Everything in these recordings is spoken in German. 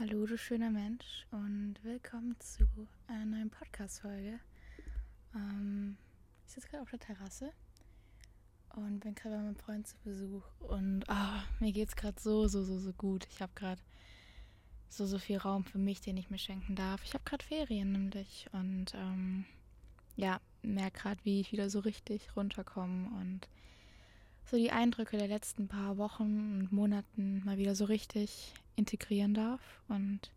Hallo, du schöner Mensch, und willkommen zu einer neuen Podcast-Folge. Ähm, ich sitze gerade auf der Terrasse und bin gerade bei meinem Freund zu Besuch. Und oh, mir es gerade so, so, so, so gut. Ich habe gerade so, so viel Raum für mich, den ich mir schenken darf. Ich habe gerade Ferien nämlich und ähm, ja, merke gerade, wie ich wieder so richtig runterkomme und so die Eindrücke der letzten paar Wochen und Monaten mal wieder so richtig integrieren darf und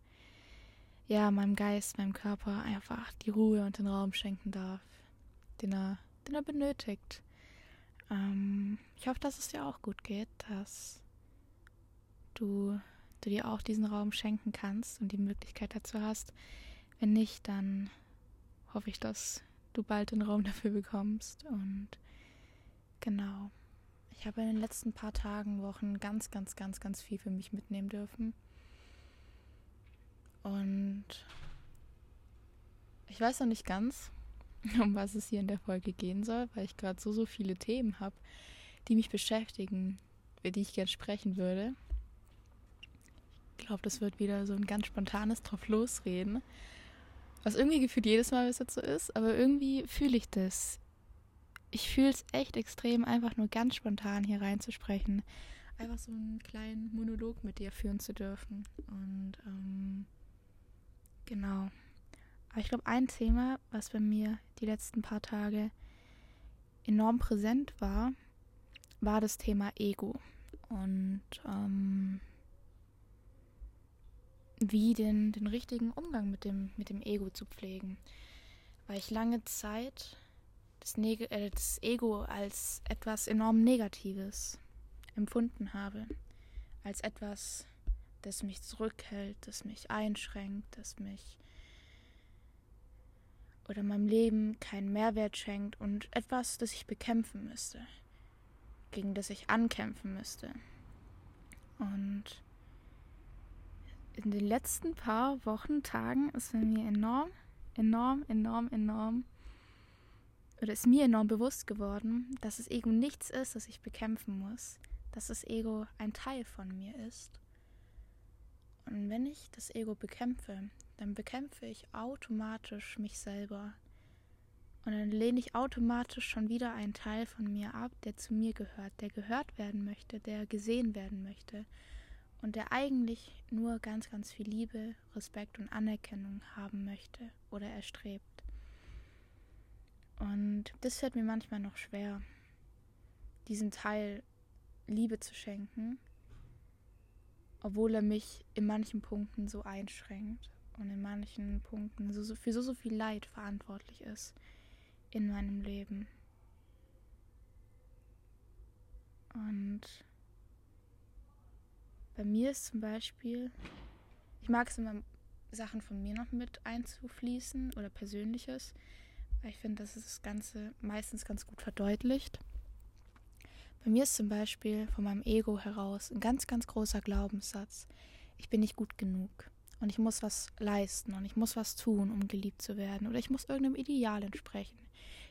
ja, meinem Geist, meinem Körper einfach die Ruhe und den Raum schenken darf, den er, den er benötigt. Ähm, ich hoffe, dass es dir auch gut geht, dass du, du dir auch diesen Raum schenken kannst und die Möglichkeit dazu hast. Wenn nicht, dann hoffe ich, dass du bald den Raum dafür bekommst und genau. Ich habe in den letzten paar Tagen, Wochen ganz, ganz, ganz, ganz viel für mich mitnehmen dürfen. Und ich weiß noch nicht ganz, um was es hier in der Folge gehen soll, weil ich gerade so, so viele Themen habe, die mich beschäftigen, über die ich gerne sprechen würde. Ich glaube, das wird wieder so ein ganz spontanes drauf losreden. Was irgendwie gefühlt jedes Mal bis jetzt so ist, aber irgendwie fühle ich das ich fühle es echt extrem, einfach nur ganz spontan hier reinzusprechen. Einfach so einen kleinen Monolog mit dir führen zu dürfen. Und ähm, genau. Aber ich glaube, ein Thema, was bei mir die letzten paar Tage enorm präsent war, war das Thema Ego. Und ähm, wie den, den richtigen Umgang mit dem, mit dem Ego zu pflegen. Weil ich lange Zeit das, Neg äh, das Ego als etwas enorm Negatives empfunden habe. Als etwas, das mich zurückhält, das mich einschränkt, das mich oder meinem Leben keinen Mehrwert schenkt und etwas, das ich bekämpfen müsste, gegen das ich ankämpfen müsste. Und in den letzten paar Wochen, Tagen ist mir enorm, enorm, enorm, enorm oder ist mir enorm bewusst geworden, dass das Ego nichts ist, das ich bekämpfen muss, dass das Ego ein Teil von mir ist. Und wenn ich das Ego bekämpfe, dann bekämpfe ich automatisch mich selber. Und dann lehne ich automatisch schon wieder einen Teil von mir ab, der zu mir gehört, der gehört werden möchte, der gesehen werden möchte und der eigentlich nur ganz, ganz viel Liebe, Respekt und Anerkennung haben möchte oder erstrebt. Und das fällt mir manchmal noch schwer, diesem Teil Liebe zu schenken, obwohl er mich in manchen Punkten so einschränkt und in manchen Punkten so, so, für so, so viel Leid verantwortlich ist in meinem Leben. Und bei mir ist zum Beispiel, ich mag es immer, Sachen von mir noch mit einzufließen oder Persönliches. Ich finde, dass es das Ganze meistens ganz gut verdeutlicht. Bei mir ist zum Beispiel von meinem Ego heraus ein ganz, ganz großer Glaubenssatz. Ich bin nicht gut genug und ich muss was leisten und ich muss was tun, um geliebt zu werden oder ich muss irgendeinem Ideal entsprechen.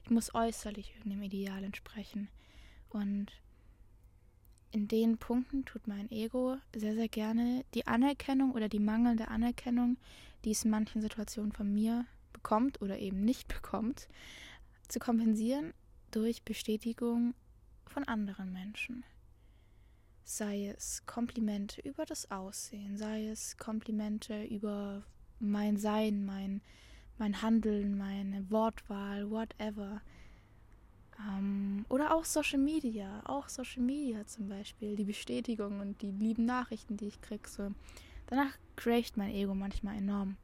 Ich muss äußerlich irgendeinem Ideal entsprechen. Und in den Punkten tut mein Ego sehr, sehr gerne die Anerkennung oder die mangelnde Anerkennung, die es in manchen Situationen von mir bekommt oder eben nicht bekommt, zu kompensieren durch Bestätigung von anderen Menschen. Sei es Komplimente über das Aussehen, sei es Komplimente über mein Sein, mein, mein Handeln, meine Wortwahl, whatever. Ähm, oder auch Social Media, auch Social Media zum Beispiel, die Bestätigung und die lieben Nachrichten, die ich kriege. So. Danach crasht mein Ego manchmal enorm.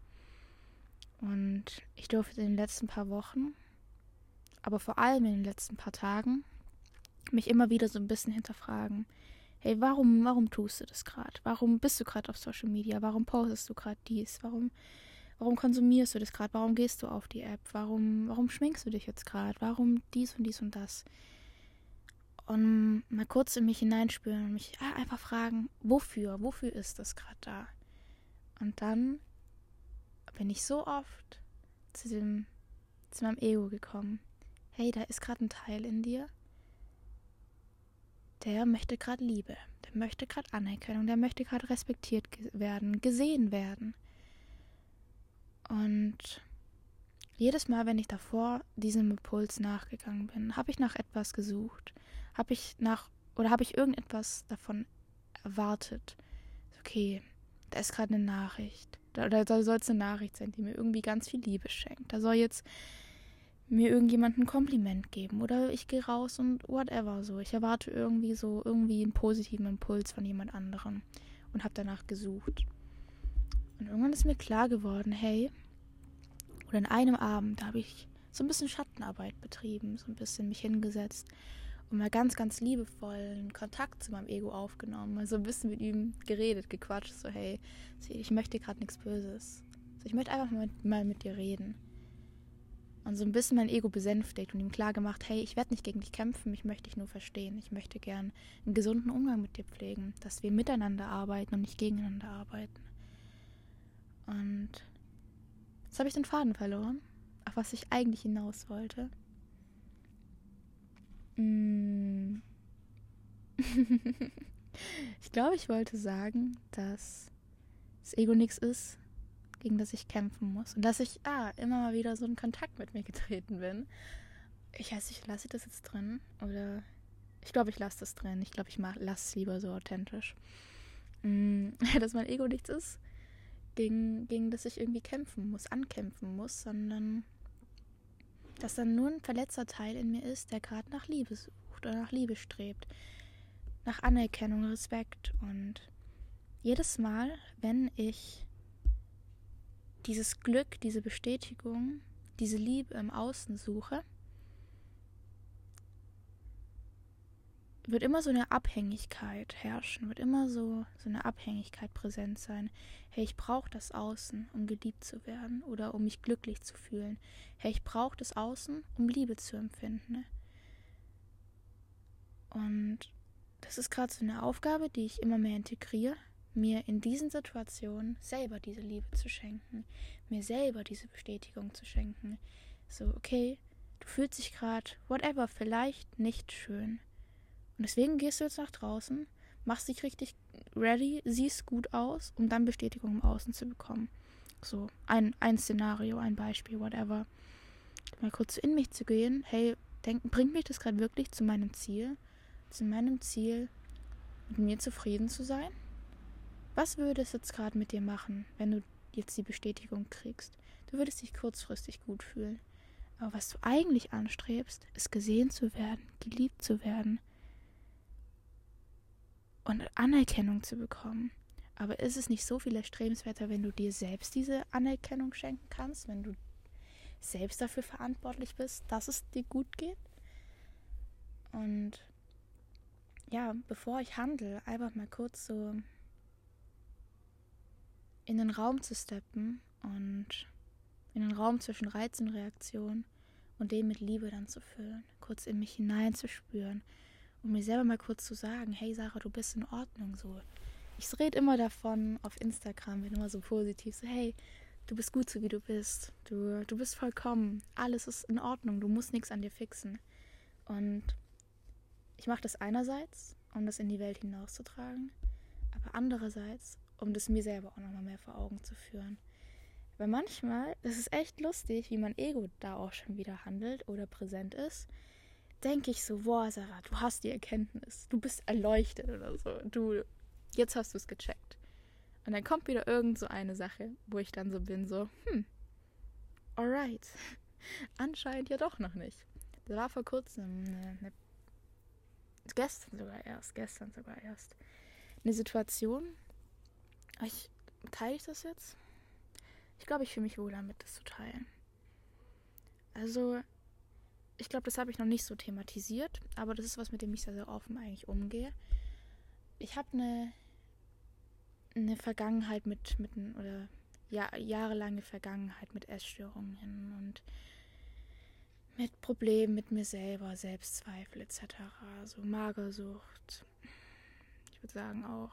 Und ich durfte in den letzten paar Wochen, aber vor allem in den letzten paar Tagen, mich immer wieder so ein bisschen hinterfragen. Hey, warum, warum tust du das gerade? Warum bist du gerade auf Social Media? Warum postest du gerade dies? Warum, warum konsumierst du das gerade? Warum gehst du auf die App? Warum, warum schminkst du dich jetzt gerade? Warum dies und dies und das? Und mal kurz in mich hineinspüren und mich einfach fragen, wofür? Wofür ist das gerade da? Und dann bin ich so oft zu dem, zu meinem Ego gekommen. Hey, da ist gerade ein Teil in dir, der möchte gerade Liebe, der möchte gerade Anerkennung, der möchte gerade respektiert werden, gesehen werden. Und jedes Mal, wenn ich davor diesem Impuls nachgegangen bin, habe ich nach etwas gesucht, habe ich nach oder habe ich irgendetwas davon erwartet. Okay, da ist gerade eine Nachricht. Da, da soll es eine Nachricht sein, die mir irgendwie ganz viel Liebe schenkt. Da soll jetzt mir irgendjemand ein Kompliment geben oder ich gehe raus und whatever so. Ich erwarte irgendwie so irgendwie einen positiven Impuls von jemand anderem und habe danach gesucht. Und irgendwann ist mir klar geworden, hey, oder in einem Abend habe ich so ein bisschen Schattenarbeit betrieben, so ein bisschen mich hingesetzt und mal ganz, ganz liebevollen Kontakt zu meinem Ego aufgenommen, mal so ein bisschen mit ihm geredet, gequatscht, so hey, ich möchte gerade nichts Böses. So, ich möchte einfach mal mit, mal mit dir reden und so ein bisschen mein Ego besänftigt und ihm klar gemacht, hey, ich werde nicht gegen dich kämpfen, ich möchte dich nur verstehen. Ich möchte gern einen gesunden Umgang mit dir pflegen, dass wir miteinander arbeiten und nicht gegeneinander arbeiten. Und jetzt habe ich den Faden verloren, auf was ich eigentlich hinaus wollte. Mm. ich glaube, ich wollte sagen, dass das Ego nichts ist, gegen das ich kämpfen muss. Und dass ich, ah, immer mal wieder so in Kontakt mit mir getreten bin. Ich weiß nicht, lasse ich das jetzt drin? Oder ich glaube, ich lasse das drin. Ich glaube, ich lasse es lieber so authentisch. Mm, dass mein Ego nichts ist, gegen, gegen das ich irgendwie kämpfen muss, ankämpfen muss, sondern dass dann nur ein verletzter Teil in mir ist, der gerade nach Liebe sucht oder nach Liebe strebt, nach Anerkennung, Respekt und jedes Mal, wenn ich dieses Glück, diese Bestätigung, diese Liebe im Außen suche, wird immer so eine Abhängigkeit herrschen, wird immer so, so eine Abhängigkeit präsent sein. Hey, ich brauche das Außen, um geliebt zu werden oder um mich glücklich zu fühlen. Hey, ich brauche das Außen, um Liebe zu empfinden. Und das ist gerade so eine Aufgabe, die ich immer mehr integriere, mir in diesen Situationen selber diese Liebe zu schenken, mir selber diese Bestätigung zu schenken. So, okay, du fühlst dich gerade, whatever, vielleicht nicht schön. Und deswegen gehst du jetzt nach draußen, machst dich richtig ready, siehst gut aus, um dann Bestätigung im Außen zu bekommen. So, ein, ein Szenario, ein Beispiel, whatever. Mal kurz in mich zu gehen, hey, denk, bringt mich das gerade wirklich zu meinem Ziel? Zu meinem Ziel, mit mir zufrieden zu sein? Was würde es jetzt gerade mit dir machen, wenn du jetzt die Bestätigung kriegst? Du würdest dich kurzfristig gut fühlen. Aber was du eigentlich anstrebst, ist gesehen zu werden, geliebt zu werden und Anerkennung zu bekommen. Aber ist es nicht so viel erstrebenswerter, wenn du dir selbst diese Anerkennung schenken kannst, wenn du selbst dafür verantwortlich bist, dass es dir gut geht? Und ja, bevor ich handle, einfach mal kurz so in den Raum zu steppen und in den Raum zwischen Reiz und Reaktion und den mit Liebe dann zu füllen, kurz in mich hineinzuspüren und mir selber mal kurz zu sagen, hey Sarah, du bist in Ordnung so. Ich rede immer davon auf Instagram, bin immer so positiv, so hey, du bist gut so wie du bist, du, du bist vollkommen, alles ist in Ordnung, du musst nichts an dir fixen. Und ich mache das einerseits, um das in die Welt hinauszutragen, aber andererseits, um das mir selber auch nochmal mehr vor Augen zu führen. Weil manchmal, das ist echt lustig, wie mein Ego da auch schon wieder handelt oder präsent ist, denke ich so, boah, Sarah, du hast die Erkenntnis, du bist erleuchtet oder so, du, jetzt hast du es gecheckt. Und dann kommt wieder irgend so eine Sache, wo ich dann so bin, so, hm, alright, anscheinend ja doch noch nicht. Da war vor kurzem eine, eine gestern sogar erst, gestern sogar erst, eine Situation, ich, teile ich das jetzt? Ich glaube, ich fühle mich wohl damit, das zu teilen. Also, ich glaube, das habe ich noch nicht so thematisiert, aber das ist was, mit dem ich sehr, sehr offen eigentlich umgehe. Ich habe eine, eine Vergangenheit mit, mit oder ja, jahrelange Vergangenheit mit Essstörungen und mit Problemen mit mir selber, Selbstzweifel etc. So Magersucht. Ich würde sagen auch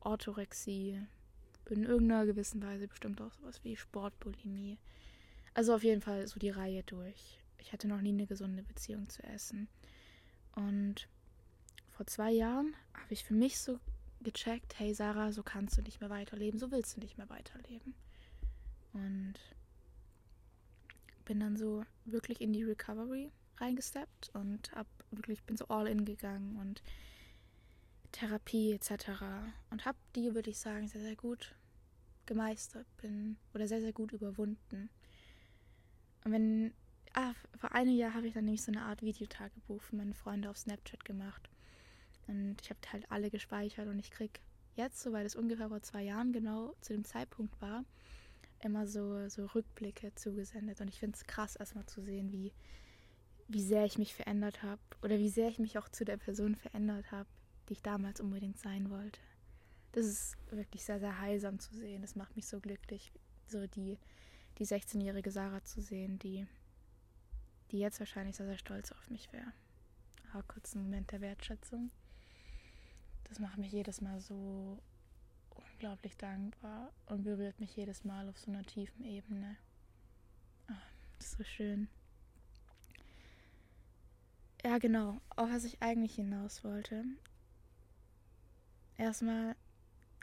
Orthorexie. In irgendeiner gewissen Weise bestimmt auch sowas wie Sportbulimie. Also auf jeden Fall so die Reihe durch. Ich hatte noch nie eine gesunde Beziehung zu Essen. Und vor zwei Jahren habe ich für mich so gecheckt, hey Sarah, so kannst du nicht mehr weiterleben, so willst du nicht mehr weiterleben. Und bin dann so wirklich in die Recovery reingesteppt und hab wirklich bin so all in gegangen und Therapie etc. und habe die, würde ich sagen, sehr, sehr gut gemeistert bin oder sehr, sehr gut überwunden. Und wenn, ah, vor einem Jahr habe ich dann nämlich so eine Art Videotagebuch für meine Freunde auf Snapchat gemacht. Und ich habe halt alle gespeichert und ich krieg jetzt, so es ungefähr vor zwei Jahren genau zu dem Zeitpunkt war, immer so, so Rückblicke zugesendet. Und ich finde es krass, erstmal zu sehen, wie, wie sehr ich mich verändert habe oder wie sehr ich mich auch zu der Person verändert habe, die ich damals unbedingt sein wollte. Das ist wirklich sehr, sehr heilsam zu sehen. Das macht mich so glücklich, so die, die 16-jährige Sarah zu sehen, die, die jetzt wahrscheinlich sehr, sehr stolz auf mich wäre. Aber kurz einen Moment der Wertschätzung. Das macht mich jedes Mal so unglaublich dankbar und berührt mich jedes Mal auf so einer tiefen Ebene. Oh, das ist so schön. Ja, genau. Auf was ich eigentlich hinaus wollte. Erstmal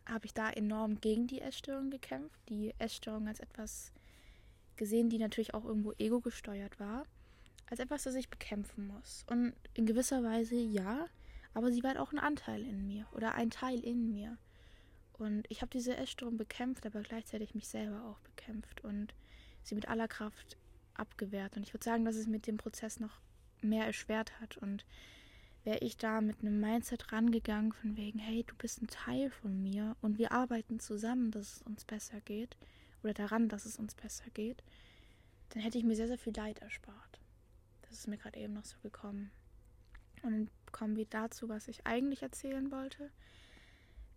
habe ich da enorm gegen die Essstörung gekämpft. Die Essstörung als etwas gesehen, die natürlich auch irgendwo ego gesteuert war. Als etwas, das ich bekämpfen muss. Und in gewisser Weise ja, aber sie war halt auch ein Anteil in mir oder ein Teil in mir. Und ich habe diese Essstörung bekämpft, aber gleichzeitig mich selber auch bekämpft und sie mit aller Kraft abgewehrt. Und ich würde sagen, dass es mit dem Prozess noch mehr erschwert hat. Und wäre ich da mit einem Mindset rangegangen von wegen, hey, du bist ein Teil von mir und wir arbeiten zusammen, dass es uns besser geht oder daran, dass es uns besser geht, dann hätte ich mir sehr, sehr viel Leid erspart. Das ist mir gerade eben noch so gekommen. Und kommen wir dazu, was ich eigentlich erzählen wollte.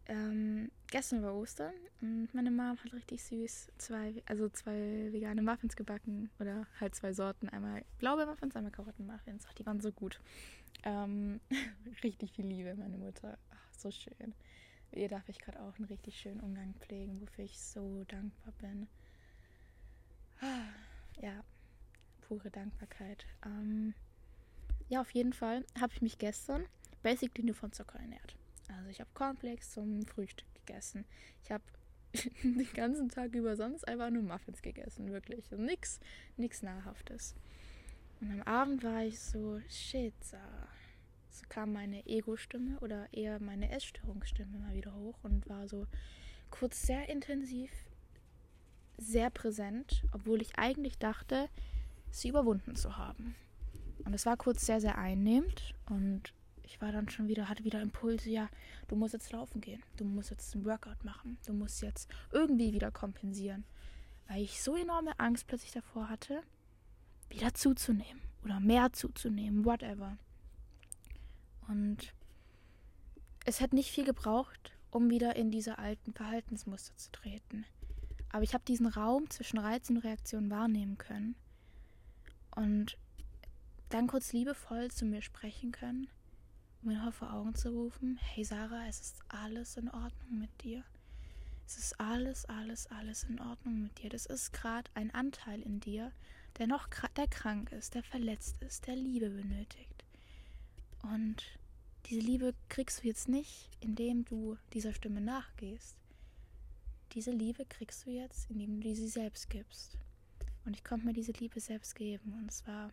Ähm, gestern war Ostern und meine Mom hat richtig süß zwei, also zwei vegane Muffins gebacken oder halt zwei Sorten. Einmal Blaubeermuffins, einmal Karottenmuffins. Ach, die waren so gut. Ähm, richtig viel Liebe, meine Mutter. Ach, so schön. Ihr darf ich gerade auch einen richtig schönen Umgang pflegen, wofür ich so dankbar bin. Ah, ja, pure Dankbarkeit. Ähm, ja, auf jeden Fall habe ich mich gestern basically nur von Zucker ernährt. Also ich habe Cornflakes zum Frühstück gegessen. Ich habe den ganzen Tag über sonst einfach nur Muffins gegessen, wirklich. Also nix, nix Nahrhaftes. Und am Abend war ich so, shit, so kam meine Ego-Stimme oder eher meine Essstörungsstimme mal wieder hoch und war so kurz sehr intensiv, sehr präsent, obwohl ich eigentlich dachte, sie überwunden zu haben. Und es war kurz sehr, sehr einnehmend und ich war dann schon wieder, hatte wieder Impulse, ja, du musst jetzt laufen gehen, du musst jetzt ein Workout machen, du musst jetzt irgendwie wieder kompensieren. Weil ich so enorme Angst plötzlich davor hatte, wieder zuzunehmen oder mehr zuzunehmen, whatever. Und es hat nicht viel gebraucht, um wieder in diese alten Verhaltensmuster zu treten. Aber ich habe diesen Raum zwischen Reiz und Reaktion wahrnehmen können und dann kurz liebevoll zu mir sprechen können mir noch vor Augen zu rufen, hey Sarah, es ist alles in Ordnung mit dir. Es ist alles, alles, alles in Ordnung mit dir. Das ist gerade ein Anteil in dir, der noch der krank ist, der verletzt ist, der Liebe benötigt. Und diese Liebe kriegst du jetzt nicht, indem du dieser Stimme nachgehst. Diese Liebe kriegst du jetzt, indem du sie selbst gibst. Und ich konnte mir diese Liebe selbst geben. Und es war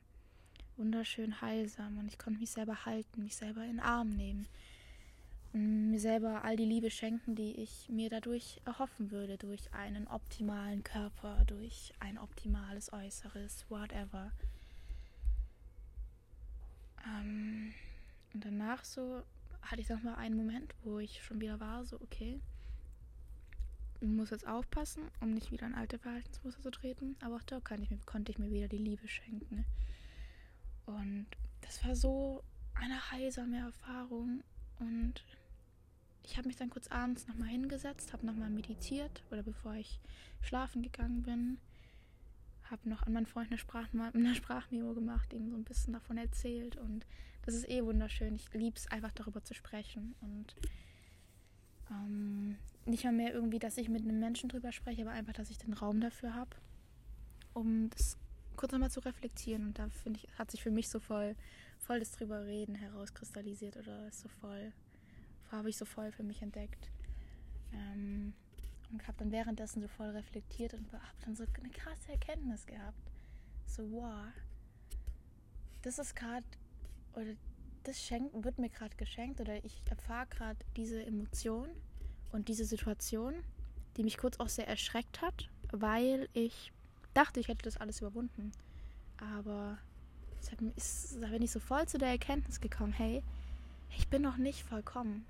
wunderschön heilsam und ich konnte mich selber halten, mich selber in den Arm nehmen und mir selber all die Liebe schenken, die ich mir dadurch erhoffen würde, durch einen optimalen Körper, durch ein optimales Äußeres, whatever. Ähm, und danach so hatte ich nochmal einen Moment, wo ich schon wieder war, so okay, muss jetzt aufpassen, um nicht wieder in alte Verhaltensmuster zu treten, aber auch da ich, konnte ich mir wieder die Liebe schenken. Und das war so eine heilsame Erfahrung. Und ich habe mich dann kurz abends nochmal hingesetzt, habe nochmal meditiert oder bevor ich schlafen gegangen bin, habe noch an meinen Freund eine, Sprach eine Sprachmemo gemacht, ihm so ein bisschen davon erzählt. Und das ist eh wunderschön. Ich liebe es einfach darüber zu sprechen. Und ähm, nicht mal mehr irgendwie, dass ich mit einem Menschen drüber spreche, aber einfach, dass ich den Raum dafür habe, um das kurz nochmal zu reflektieren. Und da finde ich, hat sich für mich so voll, voll das drüber reden herauskristallisiert oder so voll, habe ich so voll für mich entdeckt. Ähm, und habe dann währenddessen so voll reflektiert und habe dann so eine krasse Erkenntnis gehabt. So, wow, das ist gerade, oder das schenkt, wird mir gerade geschenkt, oder ich erfahre gerade diese Emotion und diese Situation, die mich kurz auch sehr erschreckt hat, weil ich dachte, ich hätte das alles überwunden. Aber ist, da bin ich so voll zu der Erkenntnis gekommen, hey, ich bin noch nicht vollkommen.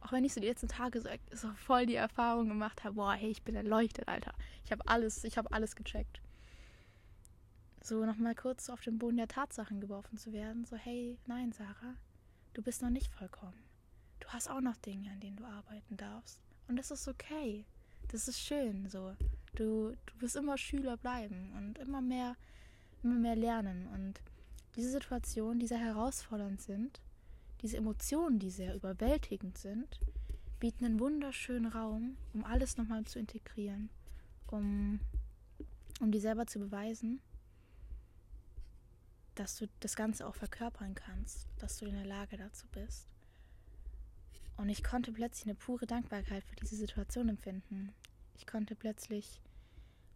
Auch wenn ich so die letzten Tage so, so voll die Erfahrung gemacht habe, boah, hey, ich bin erleuchtet, Alter. Ich habe alles, ich habe alles gecheckt. So nochmal kurz auf den Boden der Tatsachen geworfen zu werden, so, hey, nein, Sarah, du bist noch nicht vollkommen. Du hast auch noch Dinge, an denen du arbeiten darfst. Und das ist okay. Das ist schön, so. Du, du wirst immer Schüler bleiben und immer mehr, immer mehr lernen. Und diese Situationen, die sehr herausfordernd sind, diese Emotionen, die sehr überwältigend sind, bieten einen wunderschönen Raum, um alles nochmal zu integrieren, um, um dir selber zu beweisen, dass du das Ganze auch verkörpern kannst, dass du in der Lage dazu bist. Und ich konnte plötzlich eine pure Dankbarkeit für diese Situation empfinden. Ich konnte plötzlich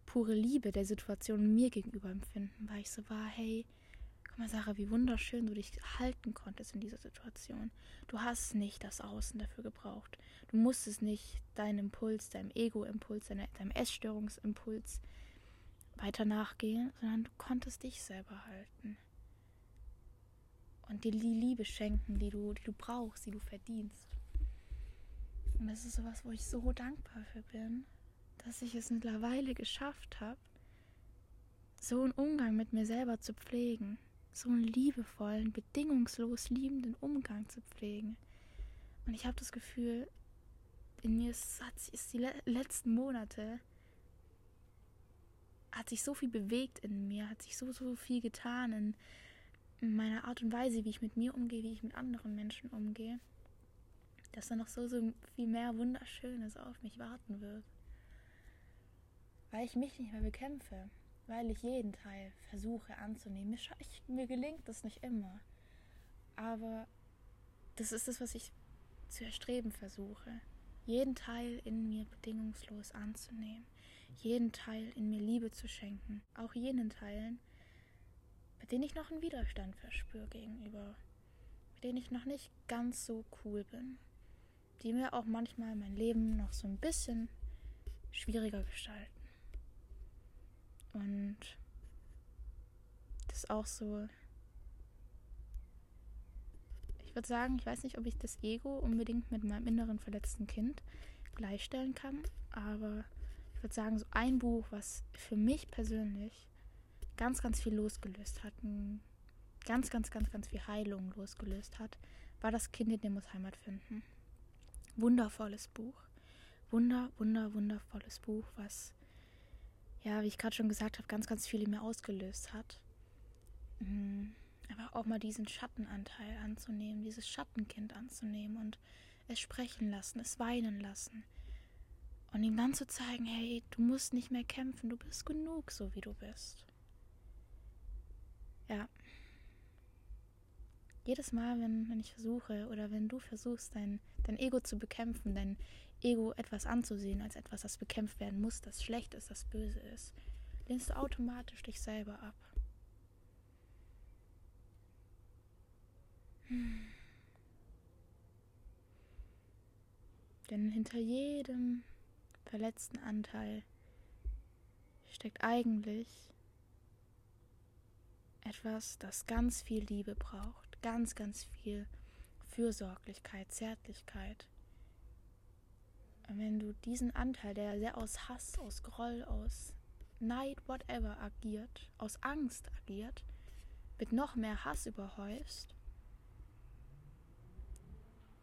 pure Liebe der Situation mir gegenüber empfinden, weil ich so war, hey, guck mal, Sarah, wie wunderschön du dich halten konntest in dieser Situation. Du hast nicht das Außen dafür gebraucht. Du musstest nicht deinen Impuls, deinem Ego-Impuls, deinem Essstörungsimpuls weiter nachgehen, sondern du konntest dich selber halten. Und dir die Liebe schenken, die du, die du brauchst, die du verdienst. Und das ist sowas, wo ich so dankbar für bin, dass ich es mittlerweile geschafft habe, so einen Umgang mit mir selber zu pflegen, so einen liebevollen, bedingungslos liebenden Umgang zu pflegen. Und ich habe das Gefühl, in mir ist, ist die le letzten Monate hat sich so viel bewegt in mir, hat sich so, so viel getan in meiner Art und Weise, wie ich mit mir umgehe, wie ich mit anderen Menschen umgehe dass da noch so, so viel mehr Wunderschönes auf mich warten wird. Weil ich mich nicht mehr bekämpfe, weil ich jeden Teil versuche anzunehmen. Mir, ich, mir gelingt das nicht immer. Aber das ist das, was ich zu erstreben versuche. Jeden Teil in mir bedingungslos anzunehmen. Jeden Teil in mir Liebe zu schenken. Auch jenen Teilen, bei denen ich noch einen Widerstand verspüre gegenüber. Mit denen ich noch nicht ganz so cool bin die mir auch manchmal mein Leben noch so ein bisschen schwieriger gestalten. Und das ist auch so. Ich würde sagen, ich weiß nicht, ob ich das Ego unbedingt mit meinem inneren verletzten Kind gleichstellen kann, aber ich würde sagen, so ein Buch, was für mich persönlich ganz, ganz viel losgelöst hat, ganz, ganz, ganz, ganz viel Heilung losgelöst hat, war das Kind in dem muss Heimat finden wundervolles Buch. Wunder, wunder, wundervolles Buch, was, ja, wie ich gerade schon gesagt habe, ganz, ganz viel in mir ausgelöst hat. Mhm. Aber auch mal diesen Schattenanteil anzunehmen, dieses Schattenkind anzunehmen und es sprechen lassen, es weinen lassen. Und ihm dann zu zeigen, hey, du musst nicht mehr kämpfen, du bist genug, so wie du bist. Ja, jedes Mal, wenn, wenn ich versuche oder wenn du versuchst, dein, dein Ego zu bekämpfen, dein Ego etwas anzusehen als etwas, das bekämpft werden muss, das schlecht ist, das böse ist, lehnst du automatisch dich selber ab. Hm. Denn hinter jedem verletzten Anteil steckt eigentlich etwas, das ganz viel Liebe braucht ganz, ganz viel Fürsorglichkeit, Zärtlichkeit. Und wenn du diesen Anteil, der sehr aus Hass, aus Groll, aus Neid, whatever agiert, aus Angst agiert, mit noch mehr Hass überhäufst,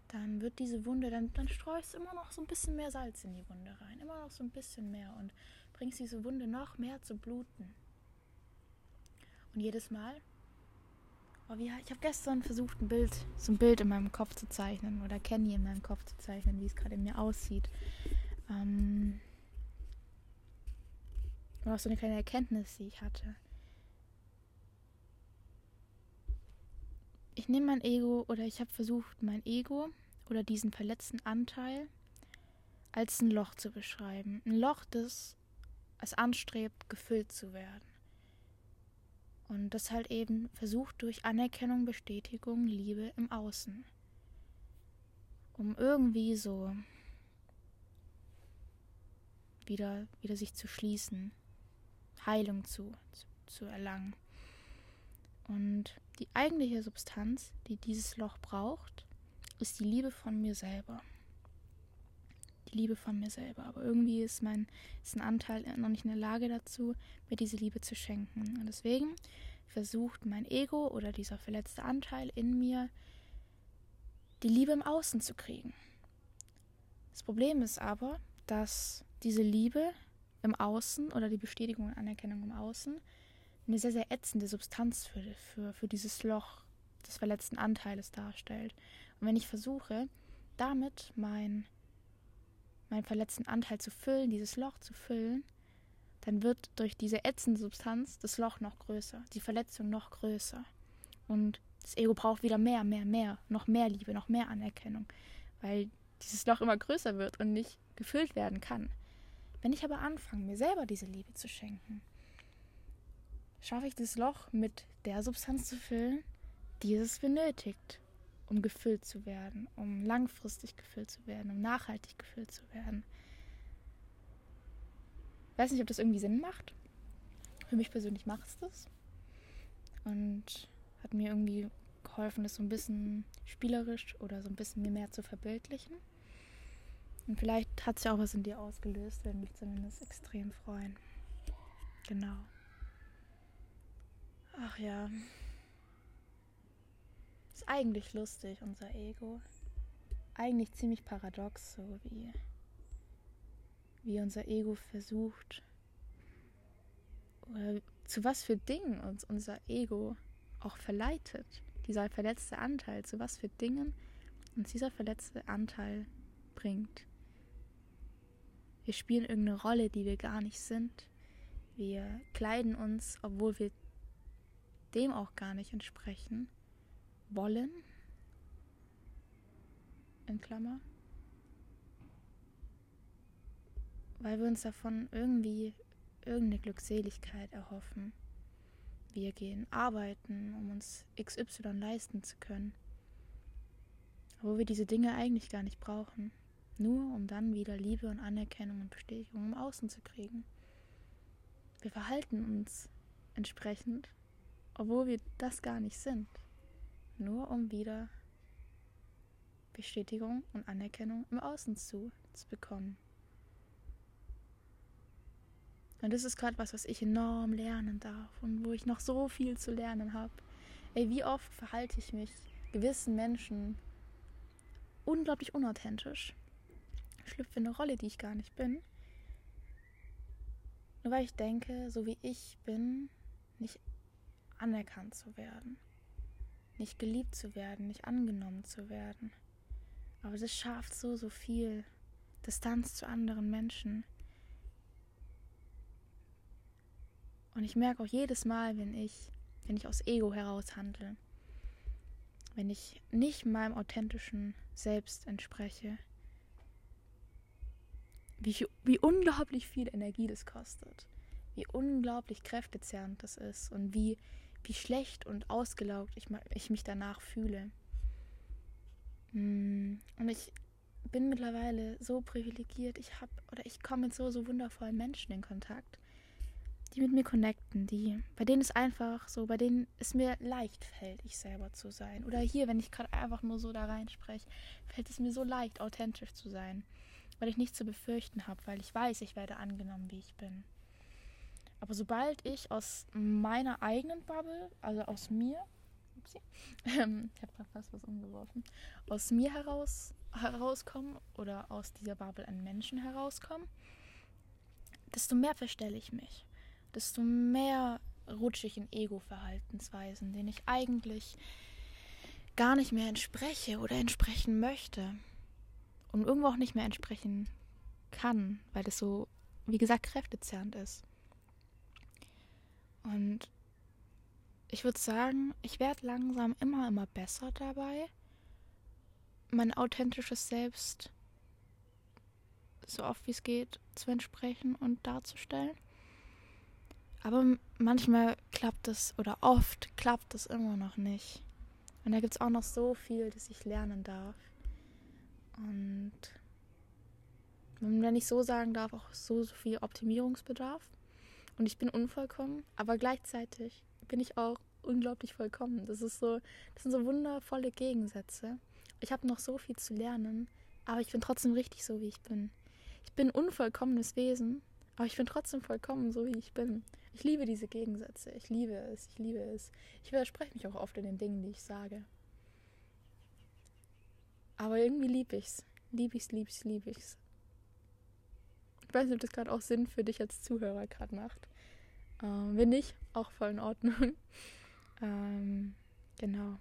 dann wird diese Wunde, dann, dann streust immer noch so ein bisschen mehr Salz in die Wunde rein, immer noch so ein bisschen mehr und bringst diese Wunde noch mehr zu bluten. Und jedes Mal, Oh, wie, ich habe gestern versucht, ein Bild, so ein Bild in meinem Kopf zu zeichnen oder Kenny in meinem Kopf zu zeichnen, wie es gerade in mir aussieht. Ähm, und so eine kleine Erkenntnis, die ich hatte. Ich nehme mein Ego oder ich habe versucht, mein Ego oder diesen verletzten Anteil als ein Loch zu beschreiben. Ein Loch, das es anstrebt, gefüllt zu werden. Und das halt eben versucht durch Anerkennung, Bestätigung, Liebe im Außen. Um irgendwie so wieder, wieder sich zu schließen, Heilung zu, zu, zu erlangen. Und die eigentliche Substanz, die dieses Loch braucht, ist die Liebe von mir selber. Die Liebe von mir selber. Aber irgendwie ist mein ist ein Anteil noch nicht in der Lage dazu, mir diese Liebe zu schenken. Und deswegen versucht mein Ego oder dieser verletzte Anteil in mir, die Liebe im Außen zu kriegen. Das Problem ist aber, dass diese Liebe im Außen oder die Bestätigung und Anerkennung im Außen eine sehr, sehr ätzende Substanz für, für, für dieses Loch des verletzten Anteiles darstellt. Und wenn ich versuche, damit mein, meinen verletzten Anteil zu füllen, dieses Loch zu füllen, dann wird durch diese ätzende Substanz das Loch noch größer, die Verletzung noch größer. Und das Ego braucht wieder mehr, mehr, mehr, noch mehr Liebe, noch mehr Anerkennung, weil dieses Loch immer größer wird und nicht gefüllt werden kann. Wenn ich aber anfange, mir selber diese Liebe zu schenken, schaffe ich das Loch mit der Substanz zu füllen, die es benötigt, um gefüllt zu werden, um langfristig gefüllt zu werden, um nachhaltig gefüllt zu werden. Ich weiß nicht, ob das irgendwie Sinn macht. Für mich persönlich macht es das. Und hat mir irgendwie geholfen, das so ein bisschen spielerisch oder so ein bisschen mir mehr zu verbildlichen. Und vielleicht hat es ja auch was in dir ausgelöst, würde mich zumindest extrem freuen. Genau. Ach ja. Ist eigentlich lustig, unser Ego. Eigentlich ziemlich paradox, so wie, wie unser Ego versucht, oder zu was für Dingen uns unser Ego auch verleitet. Dieser verletzte Anteil, zu was für Dingen uns dieser verletzte Anteil bringt. Wir spielen irgendeine Rolle, die wir gar nicht sind. Wir kleiden uns, obwohl wir dem auch gar nicht entsprechen wollen. In Klammer. Weil wir uns davon irgendwie irgendeine Glückseligkeit erhoffen. Wir gehen arbeiten, um uns XY leisten zu können. Wo wir diese Dinge eigentlich gar nicht brauchen nur um dann wieder Liebe und Anerkennung und Bestätigung im Außen zu kriegen. Wir verhalten uns entsprechend, obwohl wir das gar nicht sind, nur um wieder Bestätigung und Anerkennung im Außen zu, zu bekommen. Und das ist gerade was, was ich enorm lernen darf und wo ich noch so viel zu lernen habe. Ey, wie oft verhalte ich mich gewissen Menschen unglaublich unauthentisch schlüpfe eine Rolle, die ich gar nicht bin. Nur weil ich denke, so wie ich bin, nicht anerkannt zu werden, nicht geliebt zu werden, nicht angenommen zu werden. Aber das schafft so, so viel Distanz zu anderen Menschen. Und ich merke auch jedes Mal, wenn ich, wenn ich aus Ego heraus handle, wenn ich nicht meinem authentischen Selbst entspreche, wie, wie unglaublich viel Energie das kostet, wie unglaublich kräftezehrend das ist und wie, wie schlecht und ausgelaugt ich, ich mich danach fühle. Mm, und ich bin mittlerweile so privilegiert, ich habe oder ich komme mit so, so wundervollen Menschen in Kontakt, die mit mir connecten, die, bei denen es einfach so, bei denen es mir leicht fällt, ich selber zu sein. Oder hier, wenn ich gerade einfach nur so da reinspreche, fällt es mir so leicht, authentisch zu sein weil ich nichts zu befürchten habe, weil ich weiß, ich werde angenommen, wie ich bin. Aber sobald ich aus meiner eigenen Bubble, also aus mir, upsie, ähm, ich habe gerade fast was umgeworfen, aus mir heraus herauskomme oder aus dieser Bubble an Menschen herauskomme, desto mehr verstelle ich mich, desto mehr rutsche ich in Ego-Verhaltensweisen, denen ich eigentlich gar nicht mehr entspreche oder entsprechen möchte und irgendwo auch nicht mehr entsprechen kann, weil das so, wie gesagt, kräftezerrend ist. Und ich würde sagen, ich werde langsam immer, immer besser dabei, mein authentisches Selbst so oft wie es geht zu entsprechen und darzustellen. Aber manchmal klappt es oder oft klappt es immer noch nicht. Und da gibt es auch noch so viel, das ich lernen darf. Und wenn ich so sagen darf, auch so, so viel Optimierungsbedarf. Und ich bin unvollkommen, aber gleichzeitig bin ich auch unglaublich vollkommen. Das ist so, das sind so wundervolle Gegensätze. Ich habe noch so viel zu lernen, aber ich bin trotzdem richtig so, wie ich bin. Ich bin unvollkommenes Wesen, aber ich bin trotzdem vollkommen so, wie ich bin. Ich liebe diese Gegensätze. Ich liebe es. Ich liebe es. Ich widerspreche mich auch oft in den Dingen, die ich sage. Aber irgendwie liebe ich's. Liebe ich's, liebe ich's, liebe ich's. Ich weiß nicht, ob das gerade auch Sinn für dich als Zuhörer gerade macht. Ähm, wenn nicht, auch voll in Ordnung. ähm, genau.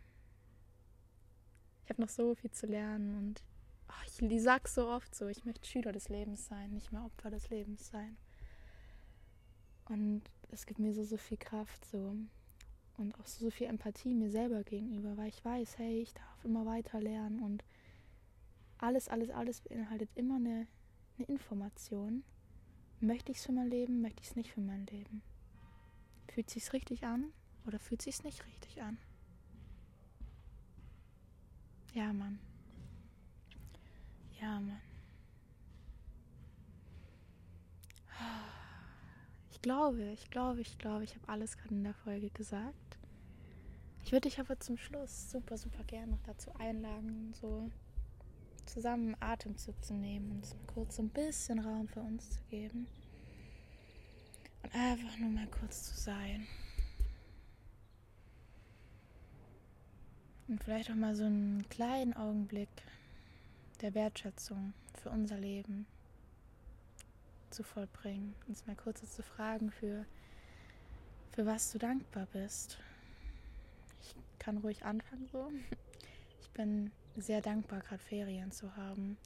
Ich habe noch so viel zu lernen und oh, ich sag so oft so, ich möchte Schüler des Lebens sein, nicht mehr Opfer des Lebens sein. Und es gibt mir so, so viel Kraft so und auch so, so viel Empathie mir selber gegenüber, weil ich weiß, hey, ich darf immer weiter lernen und alles, alles, alles beinhaltet immer eine, eine Information. Möchte ich es für mein Leben, möchte ich es nicht für mein Leben? Fühlt sich's richtig an oder fühlt sich's nicht richtig an? Ja, Mann. Ja, Mann. Ich glaube, ich glaube, ich glaube, ich habe alles gerade in der Folge gesagt. Ich würde dich aber zum Schluss super, super gerne noch dazu einladen, so zusammen Atemzug zu nehmen und mal kurz so ein bisschen Raum für uns zu geben. Und einfach nur mal kurz zu sein. Und vielleicht auch mal so einen kleinen Augenblick der Wertschätzung für unser Leben zu vollbringen. Uns mal kurz zu fragen, für, für was du dankbar bist. Ich kann ruhig anfangen so. Ich bin sehr dankbar, gerade Ferien zu haben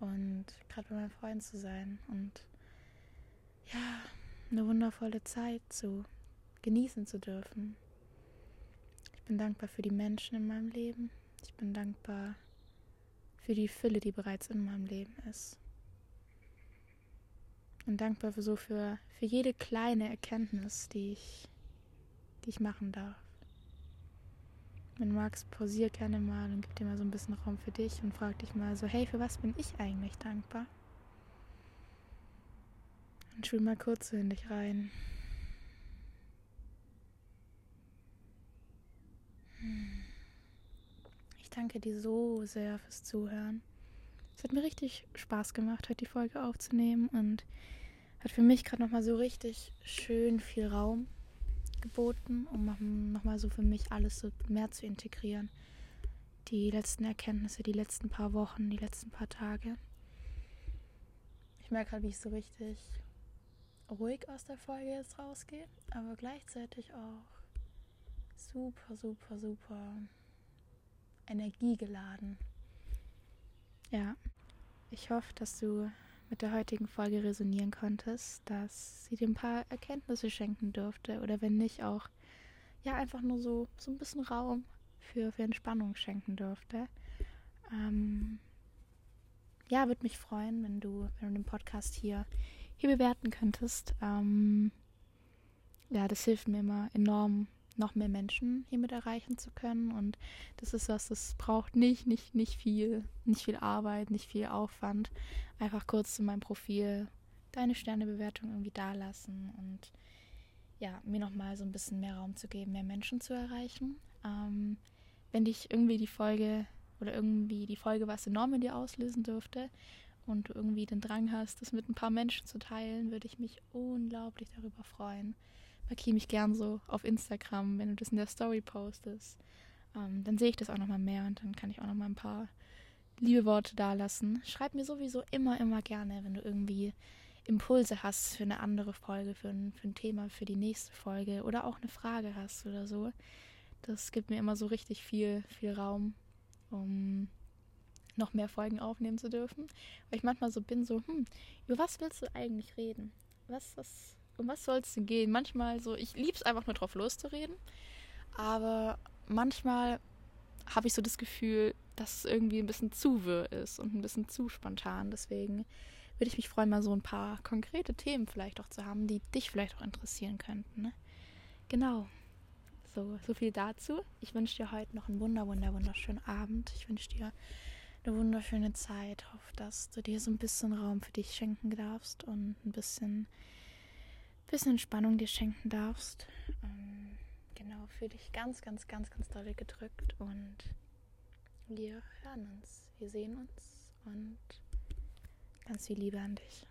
und gerade bei meinem Freund zu sein und ja, eine wundervolle Zeit zu genießen zu dürfen bin dankbar für die Menschen in meinem Leben. Ich bin dankbar für die Fülle, die bereits in meinem Leben ist. Und dankbar für so für, für jede kleine Erkenntnis, die ich, die ich machen darf. Wenn du magst, pausier gerne mal und gib dir mal so ein bisschen Raum für dich und frag dich mal so, hey, für was bin ich eigentlich dankbar? Und schwül mal kurz so in dich rein. Ich danke dir so sehr fürs Zuhören. Es hat mir richtig Spaß gemacht, heute die Folge aufzunehmen und hat für mich gerade nochmal so richtig schön viel Raum geboten, um nochmal so für mich alles so mehr zu integrieren. Die letzten Erkenntnisse, die letzten paar Wochen, die letzten paar Tage. Ich merke gerade, wie ich so richtig ruhig aus der Folge jetzt rausgehe, aber gleichzeitig auch super, super, super energiegeladen. Ja, ich hoffe, dass du mit der heutigen Folge resonieren konntest, dass sie dir ein paar Erkenntnisse schenken dürfte oder wenn nicht auch ja einfach nur so so ein bisschen Raum für, für Entspannung schenken dürfte. Ähm, ja, würde mich freuen, wenn du, wenn du den Podcast hier, hier bewerten könntest. Ähm, ja, das hilft mir immer enorm, noch mehr Menschen hiermit erreichen zu können. Und das ist was, das braucht nicht, nicht, nicht viel, nicht viel Arbeit, nicht viel Aufwand. Einfach kurz zu meinem Profil deine Sternebewertung irgendwie dalassen und ja, mir nochmal so ein bisschen mehr Raum zu geben, mehr Menschen zu erreichen. Ähm, wenn dich irgendwie die Folge oder irgendwie die Folge was enorm in dir auslösen dürfte und du irgendwie den Drang hast, das mit ein paar Menschen zu teilen, würde ich mich unglaublich darüber freuen markiere mich gern so auf Instagram, wenn du das in der Story postest. Ähm, dann sehe ich das auch nochmal mehr und dann kann ich auch nochmal ein paar liebe Worte dalassen. Schreib mir sowieso immer, immer gerne, wenn du irgendwie Impulse hast für eine andere Folge, für ein, für ein Thema, für die nächste Folge oder auch eine Frage hast oder so. Das gibt mir immer so richtig viel, viel Raum, um noch mehr Folgen aufnehmen zu dürfen. Weil ich manchmal so bin, so, hm, über was willst du eigentlich reden? Was, was, um was soll es denn gehen? Manchmal so, ich liebe es einfach nur drauf loszureden. Aber manchmal habe ich so das Gefühl, dass es irgendwie ein bisschen zu wirr ist und ein bisschen zu spontan. Deswegen würde ich mich freuen, mal so ein paar konkrete Themen vielleicht auch zu haben, die dich vielleicht auch interessieren könnten. Ne? Genau. So, so viel dazu. Ich wünsche dir heute noch einen wunder, wunder, wunderschönen Abend. Ich wünsche dir eine wunderschöne Zeit. Hoffe, dass du dir so ein bisschen Raum für dich schenken darfst und ein bisschen, bisschen Entspannung dir schenken darfst. Ähm, genau, fühle dich ganz, ganz, ganz, ganz doll gedrückt und wir hören uns, wir sehen uns und ganz viel Liebe an dich.